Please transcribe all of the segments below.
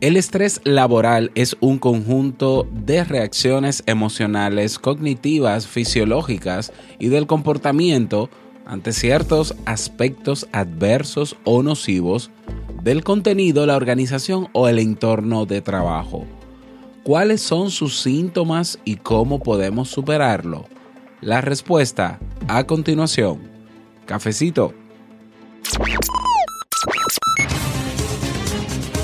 El estrés laboral es un conjunto de reacciones emocionales, cognitivas, fisiológicas y del comportamiento ante ciertos aspectos adversos o nocivos del contenido, la organización o el entorno de trabajo. ¿Cuáles son sus síntomas y cómo podemos superarlo? La respuesta a continuación. Cafecito.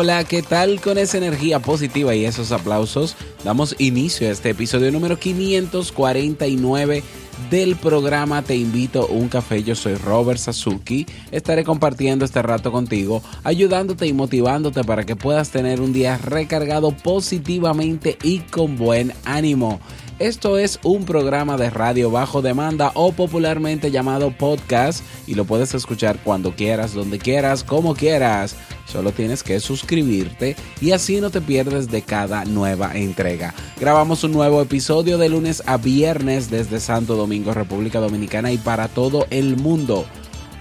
Hola, ¿qué tal con esa energía positiva y esos aplausos? Damos inicio a este episodio número 549 del programa Te invito a un café. Yo soy Robert Sasuki. Estaré compartiendo este rato contigo, ayudándote y motivándote para que puedas tener un día recargado positivamente y con buen ánimo. Esto es un programa de radio bajo demanda o popularmente llamado podcast y lo puedes escuchar cuando quieras, donde quieras, como quieras. Solo tienes que suscribirte y así no te pierdes de cada nueva entrega. Grabamos un nuevo episodio de lunes a viernes desde Santo Domingo, República Dominicana y para todo el mundo.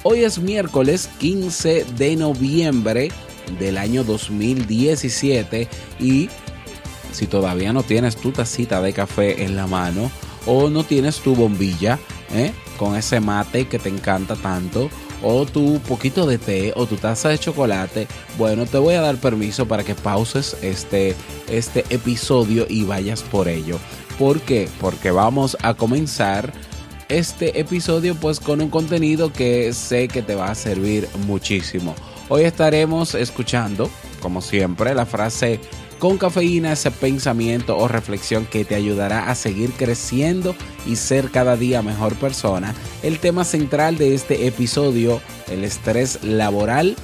Hoy es miércoles 15 de noviembre del año 2017 y si todavía no tienes tu tacita de café en la mano o no tienes tu bombilla ¿eh? con ese mate que te encanta tanto o tu poquito de té o tu taza de chocolate, bueno, te voy a dar permiso para que pauses este, este episodio y vayas por ello. ¿Por qué? Porque vamos a comenzar este episodio pues con un contenido que sé que te va a servir muchísimo. Hoy estaremos escuchando, como siempre, la frase con cafeína, ese pensamiento o reflexión que te ayudará a seguir creciendo y ser cada día mejor persona. El tema central de este episodio, el estrés laboral,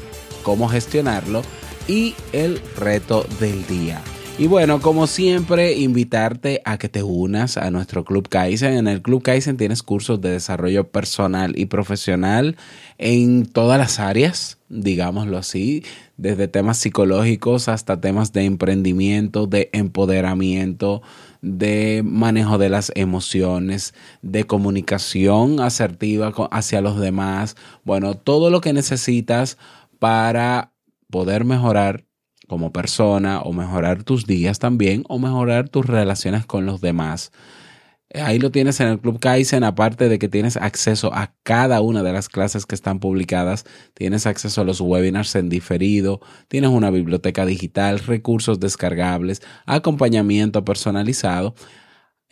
cómo gestionarlo y el reto del día. Y bueno, como siempre, invitarte a que te unas a nuestro Club Kaizen. En el Club Kaizen tienes cursos de desarrollo personal y profesional en todas las áreas, digámoslo así, desde temas psicológicos hasta temas de emprendimiento, de empoderamiento, de manejo de las emociones, de comunicación asertiva hacia los demás. Bueno, todo lo que necesitas para poder mejorar como persona o mejorar tus días también o mejorar tus relaciones con los demás. Ahí lo tienes en el Club Kaizen, aparte de que tienes acceso a cada una de las clases que están publicadas, tienes acceso a los webinars en diferido, tienes una biblioteca digital, recursos descargables, acompañamiento personalizado.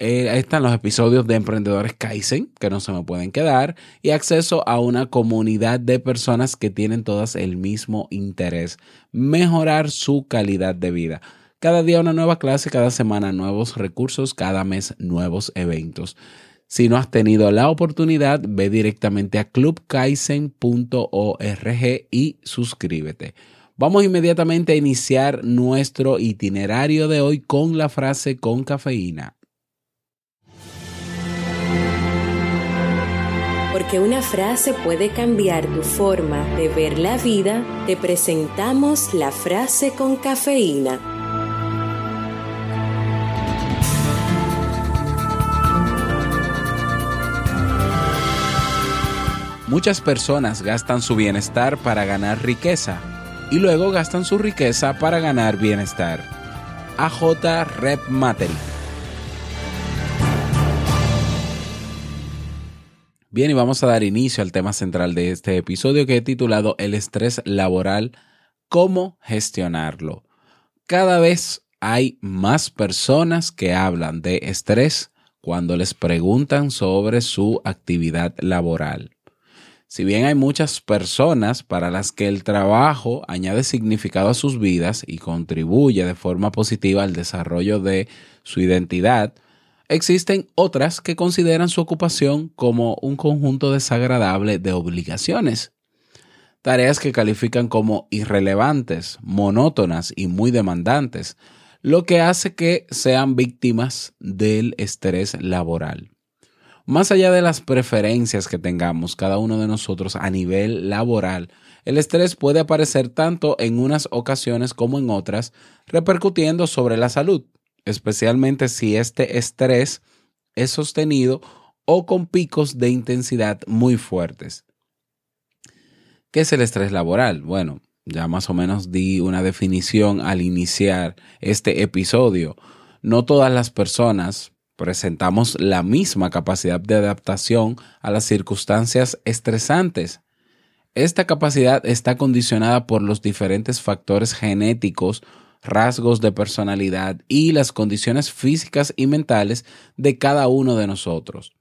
Eh, ahí están los episodios de Emprendedores Kaizen, que no se me pueden quedar, y acceso a una comunidad de personas que tienen todas el mismo interés, mejorar su calidad de vida. Cada día una nueva clase, cada semana nuevos recursos, cada mes nuevos eventos. Si no has tenido la oportunidad, ve directamente a clubkaizen.org y suscríbete. Vamos inmediatamente a iniciar nuestro itinerario de hoy con la frase con cafeína. Porque una frase puede cambiar tu forma de ver la vida, te presentamos la frase con cafeína. Muchas personas gastan su bienestar para ganar riqueza y luego gastan su riqueza para ganar bienestar. AJ Rep Materi. Bien, y vamos a dar inicio al tema central de este episodio que he titulado El estrés laboral, cómo gestionarlo. Cada vez hay más personas que hablan de estrés cuando les preguntan sobre su actividad laboral. Si bien hay muchas personas para las que el trabajo añade significado a sus vidas y contribuye de forma positiva al desarrollo de su identidad, existen otras que consideran su ocupación como un conjunto desagradable de obligaciones. Tareas que califican como irrelevantes, monótonas y muy demandantes, lo que hace que sean víctimas del estrés laboral. Más allá de las preferencias que tengamos cada uno de nosotros a nivel laboral, el estrés puede aparecer tanto en unas ocasiones como en otras, repercutiendo sobre la salud, especialmente si este estrés es sostenido o con picos de intensidad muy fuertes. ¿Qué es el estrés laboral? Bueno, ya más o menos di una definición al iniciar este episodio. No todas las personas presentamos la misma capacidad de adaptación a las circunstancias estresantes. Esta capacidad está condicionada por los diferentes factores genéticos, rasgos de personalidad y las condiciones físicas y mentales de cada uno de nosotros.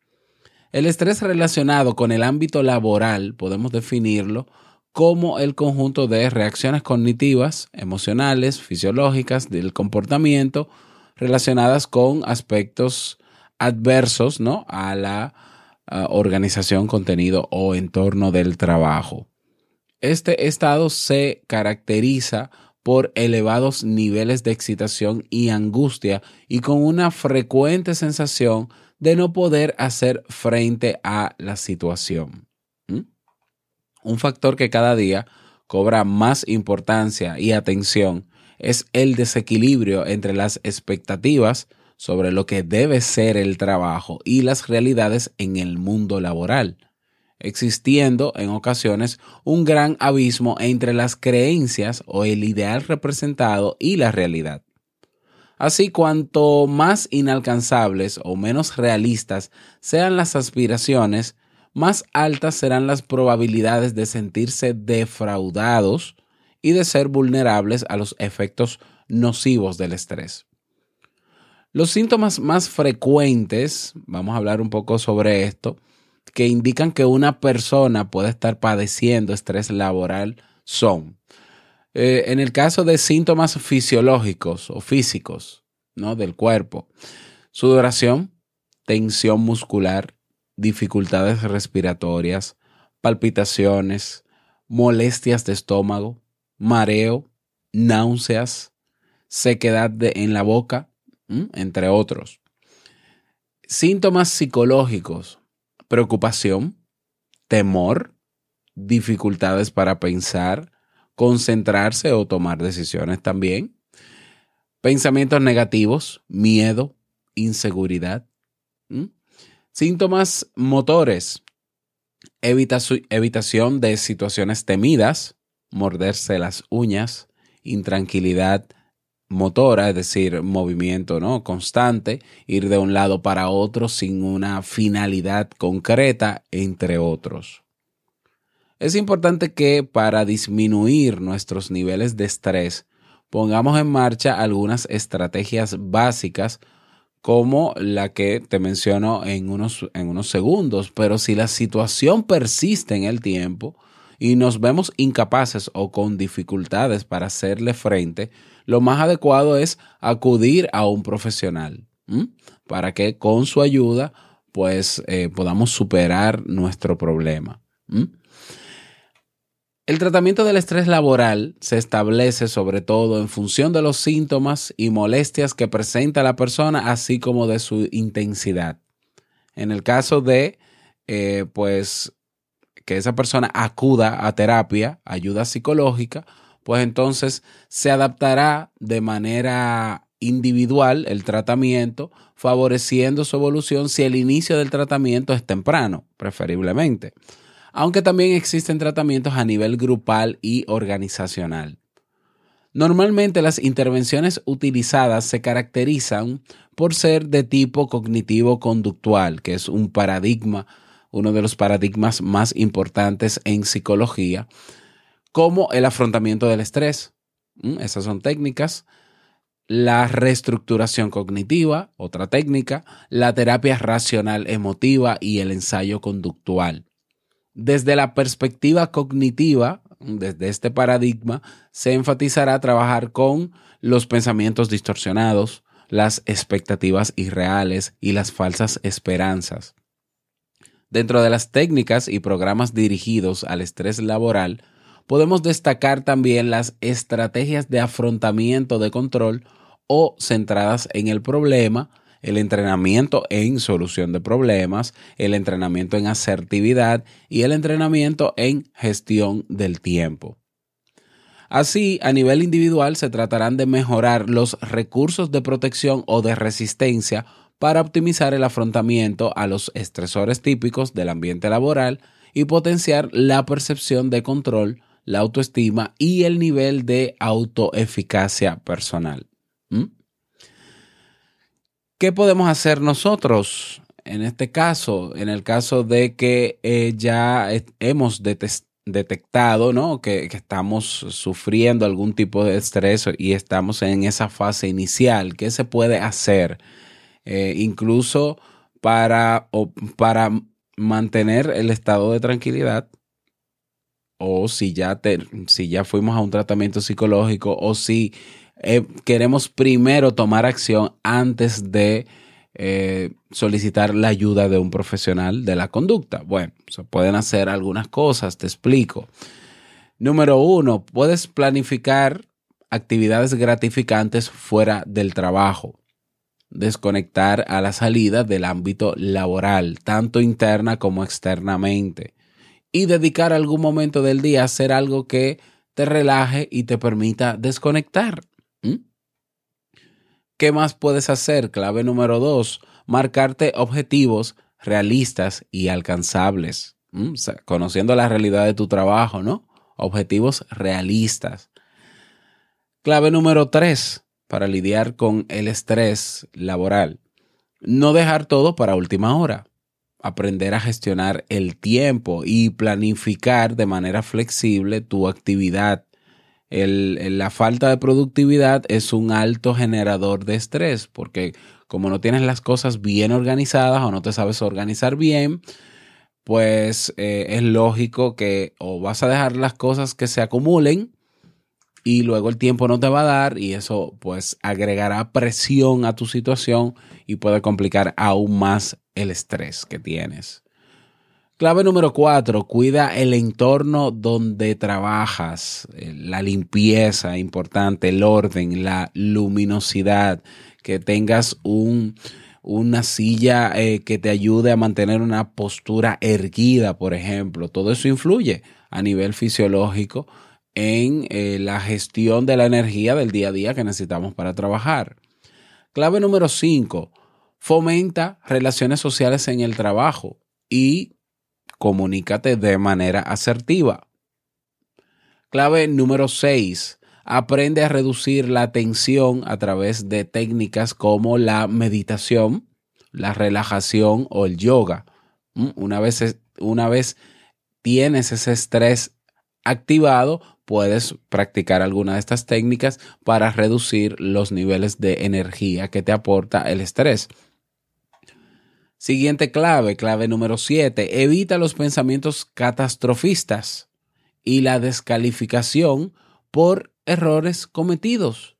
El estrés relacionado con el ámbito laboral podemos definirlo como el conjunto de reacciones cognitivas, emocionales, fisiológicas del comportamiento, relacionadas con aspectos adversos ¿no? a la organización, contenido o entorno del trabajo. Este estado se caracteriza por elevados niveles de excitación y angustia y con una frecuente sensación de no poder hacer frente a la situación. ¿Mm? Un factor que cada día cobra más importancia y atención es el desequilibrio entre las expectativas sobre lo que debe ser el trabajo y las realidades en el mundo laboral, existiendo en ocasiones un gran abismo entre las creencias o el ideal representado y la realidad. Así, cuanto más inalcanzables o menos realistas sean las aspiraciones, más altas serán las probabilidades de sentirse defraudados y de ser vulnerables a los efectos nocivos del estrés. Los síntomas más frecuentes, vamos a hablar un poco sobre esto, que indican que una persona puede estar padeciendo estrés laboral son, eh, en el caso de síntomas fisiológicos o físicos ¿no? del cuerpo, sudoración, tensión muscular, dificultades respiratorias, palpitaciones, molestias de estómago, mareo, náuseas, sequedad en la boca, entre otros. Síntomas psicológicos, preocupación, temor, dificultades para pensar, concentrarse o tomar decisiones también, pensamientos negativos, miedo, inseguridad. Síntomas motores, evitación de situaciones temidas, morderse las uñas, intranquilidad motora, es decir, movimiento ¿no? constante, ir de un lado para otro sin una finalidad concreta, entre otros. Es importante que para disminuir nuestros niveles de estrés pongamos en marcha algunas estrategias básicas como la que te menciono en unos, en unos segundos, pero si la situación persiste en el tiempo y nos vemos incapaces o con dificultades para hacerle frente, lo más adecuado es acudir a un profesional para que con su ayuda pues eh, podamos superar nuestro problema. El tratamiento del estrés laboral se establece sobre todo en función de los síntomas y molestias que presenta la persona, así como de su intensidad. En el caso de, eh, pues, que esa persona acuda a terapia, ayuda psicológica, pues entonces se adaptará de manera individual el tratamiento, favoreciendo su evolución si el inicio del tratamiento es temprano, preferiblemente aunque también existen tratamientos a nivel grupal y organizacional. Normalmente las intervenciones utilizadas se caracterizan por ser de tipo cognitivo-conductual, que es un paradigma, uno de los paradigmas más importantes en psicología, como el afrontamiento del estrés. Mm, esas son técnicas la reestructuración cognitiva, otra técnica, la terapia racional emotiva y el ensayo conductual. Desde la perspectiva cognitiva, desde este paradigma, se enfatizará trabajar con los pensamientos distorsionados, las expectativas irreales y las falsas esperanzas. Dentro de las técnicas y programas dirigidos al estrés laboral, podemos destacar también las estrategias de afrontamiento de control o centradas en el problema, el entrenamiento en solución de problemas, el entrenamiento en asertividad y el entrenamiento en gestión del tiempo. Así, a nivel individual se tratarán de mejorar los recursos de protección o de resistencia para optimizar el afrontamiento a los estresores típicos del ambiente laboral y potenciar la percepción de control, la autoestima y el nivel de autoeficacia personal. ¿Mm? ¿Qué podemos hacer nosotros en este caso? En el caso de que eh, ya hemos detectado ¿no? que, estamos sufriendo algún tipo de estrés y estamos en esa fase inicial. ¿Qué se puede hacer? Eh, incluso para, para mantener el estado de tranquilidad o si ya, si ya fuimos a un tratamiento psicológico o si eh, queremos primero tomar acción antes de eh, solicitar la ayuda de un profesional de la conducta. Bueno, se pueden hacer algunas cosas, te explico. Número uno, puedes planificar actividades gratificantes fuera del trabajo. Desconectar a la salida del ámbito laboral, tanto interna como externamente. Y dedicar algún momento del día a hacer algo que te relaje y te permita desconectar. ¿Mm? ¿Qué más puedes hacer? Clave número dos, marcarte objetivos realistas y alcanzables. ¿Mm? conociendo la realidad de tu trabajo, ¿no? Objetivos realistas. Clave número tres, para lidiar con el estrés laboral. No dejar todo para última hora. Aprender a gestionar el tiempo y planificar de manera flexible tu actividad. La falta de productividad es un alto generador de estrés, porque como no tienes las cosas bien organizadas o no te sabes organizar bien, pues eh, es lógico que o vas a dejar las cosas que se acumulen y luego el tiempo no te va a dar y eso pues agregará presión a tu situación y puede complicar aún más el estrés que tienes. Clave número cuatro, cuida el entorno donde trabajas, eh, la limpieza importante, el orden, la luminosidad, que tengas un, una silla eh, que te ayude a mantener una postura erguida, por ejemplo. Todo eso influye a nivel fisiológico en eh, la gestión de la energía del día a día que necesitamos para trabajar. Clave número cinco, fomenta relaciones sociales en el trabajo y comunícate de manera asertiva. Clave número 6. Aprende a reducir la tensión a través de técnicas como la meditación, la relajación o el yoga. Mm, una vez, una vez tienes ese estrés activado, puedes practicar alguna de estas técnicas para reducir los niveles de energía que te aporta el estrés. Siguiente clave, clave número 7, evita los pensamientos catastrofistas y la descalificación por errores cometidos.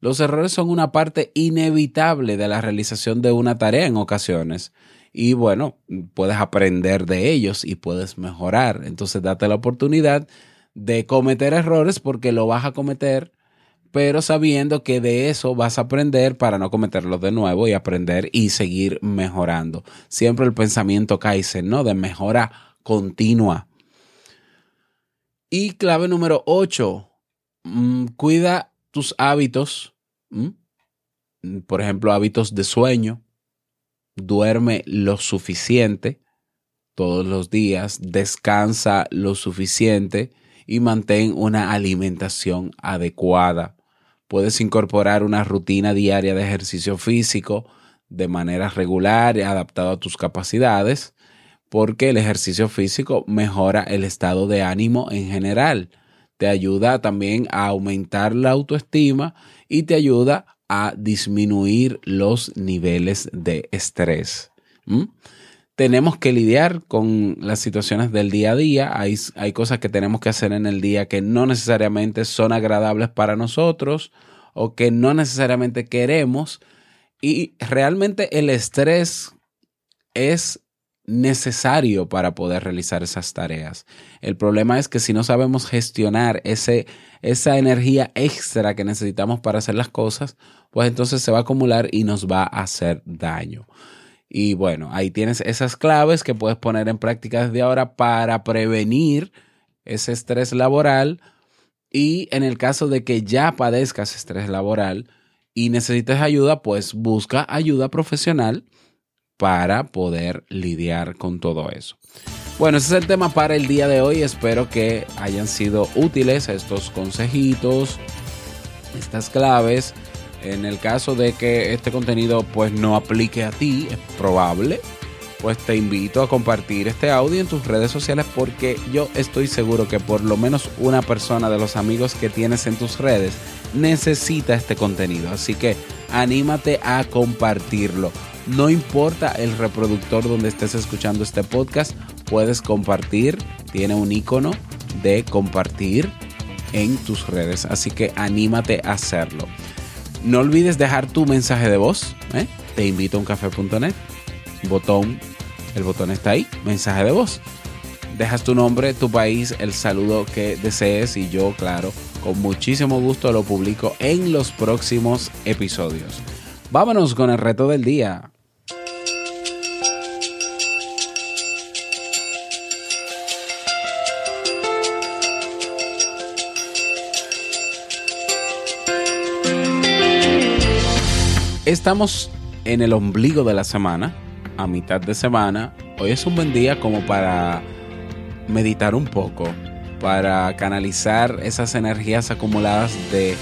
Los errores son una parte inevitable de la realización de una tarea en ocasiones. Y bueno, puedes aprender de ellos y puedes mejorar. Entonces date la oportunidad de cometer errores porque lo vas a cometer pero sabiendo que de eso vas a aprender para no cometerlo de nuevo y aprender y seguir mejorando. Siempre el pensamiento Kaizen, ¿no? De mejora continua. Y clave número 8, mm, cuida tus hábitos, por ejemplo, hábitos de sueño, duerme lo suficiente todos los días, descansa lo suficiente y mantén una alimentación adecuada. Puedes incorporar una rutina diaria de ejercicio físico de manera regular y adaptado a tus capacidades, porque el ejercicio físico mejora el estado de ánimo en general. Te ayuda también a aumentar la autoestima y te ayuda a disminuir los niveles de estrés. Tenemos que lidiar con las situaciones del día a día. Hay, hay cosas que tenemos que hacer en el día que no necesariamente son agradables para nosotros o que no necesariamente queremos. Y realmente el estrés es necesario para poder realizar esas tareas. El problema es que si no sabemos gestionar ese, esa energía extra que necesitamos para hacer las cosas, pues entonces se va a acumular y nos va a hacer daño. Y bueno, ahí tienes esas claves que puedes poner en práctica desde ahora para prevenir ese estrés laboral. Y en el caso de que ya padezcas estrés laboral y necesites ayuda, pues busca ayuda profesional para poder lidiar con todo eso. Bueno, ese es el tema para el día de hoy. Espero que hayan sido útiles estos consejitos, estas claves. En el caso de que este contenido pues no aplique a ti, es probable, pues te invito a compartir este audio en tus redes sociales porque yo estoy seguro que por lo menos una persona de los amigos que tienes en tus redes necesita este contenido. Así que anímate a compartirlo. No importa el reproductor donde estés escuchando este podcast, puedes compartir. Tiene un icono de compartir en tus redes. Así que anímate a hacerlo. No olvides dejar tu mensaje de voz. ¿eh? Te invito a uncafé.net. Botón, el botón está ahí. Mensaje de voz. Dejas tu nombre, tu país, el saludo que desees y yo, claro, con muchísimo gusto lo publico en los próximos episodios. Vámonos con el reto del día. Estamos en el ombligo de la semana, a mitad de semana. Hoy es un buen día como para meditar un poco, para canalizar esas energías acumuladas de,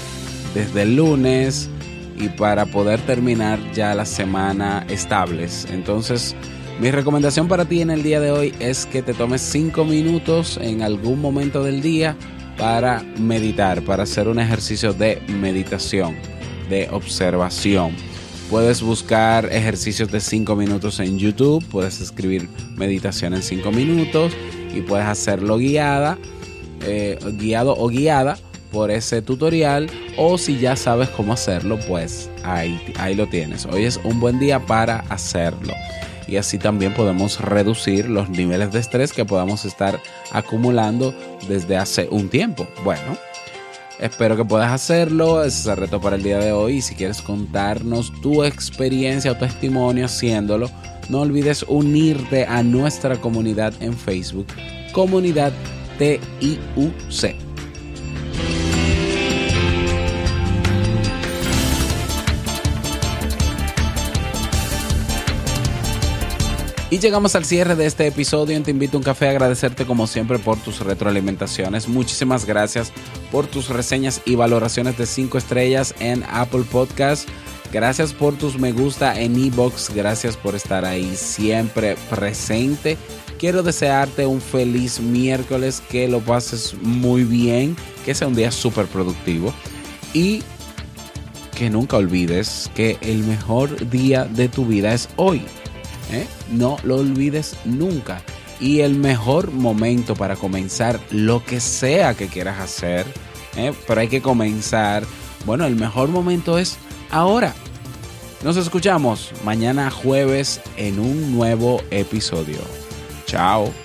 desde el lunes y para poder terminar ya la semana estables. Entonces, mi recomendación para ti en el día de hoy es que te tomes 5 minutos en algún momento del día para meditar, para hacer un ejercicio de meditación, de observación. Puedes buscar ejercicios de 5 minutos en YouTube, puedes escribir meditación en 5 minutos y puedes hacerlo guiada, eh, guiado o guiada por ese tutorial o si ya sabes cómo hacerlo, pues ahí, ahí lo tienes. Hoy es un buen día para hacerlo y así también podemos reducir los niveles de estrés que podamos estar acumulando desde hace un tiempo. Bueno, Espero que puedas hacerlo. Ese es el reto para el día de hoy. Y si quieres contarnos tu experiencia o testimonio haciéndolo, no olvides unirte a nuestra comunidad en Facebook, Comunidad TIUC. Y llegamos al cierre de este episodio Te Invito a un Café. A agradecerte como siempre por tus retroalimentaciones. Muchísimas gracias por tus reseñas y valoraciones de 5 estrellas en Apple Podcast. Gracias por tus me gusta en Ebox. Gracias por estar ahí siempre presente. Quiero desearte un feliz miércoles, que lo pases muy bien, que sea un día súper productivo y que nunca olvides que el mejor día de tu vida es hoy. ¿Eh? No lo olvides nunca. Y el mejor momento para comenzar lo que sea que quieras hacer, ¿eh? pero hay que comenzar. Bueno, el mejor momento es ahora. Nos escuchamos mañana jueves en un nuevo episodio. Chao.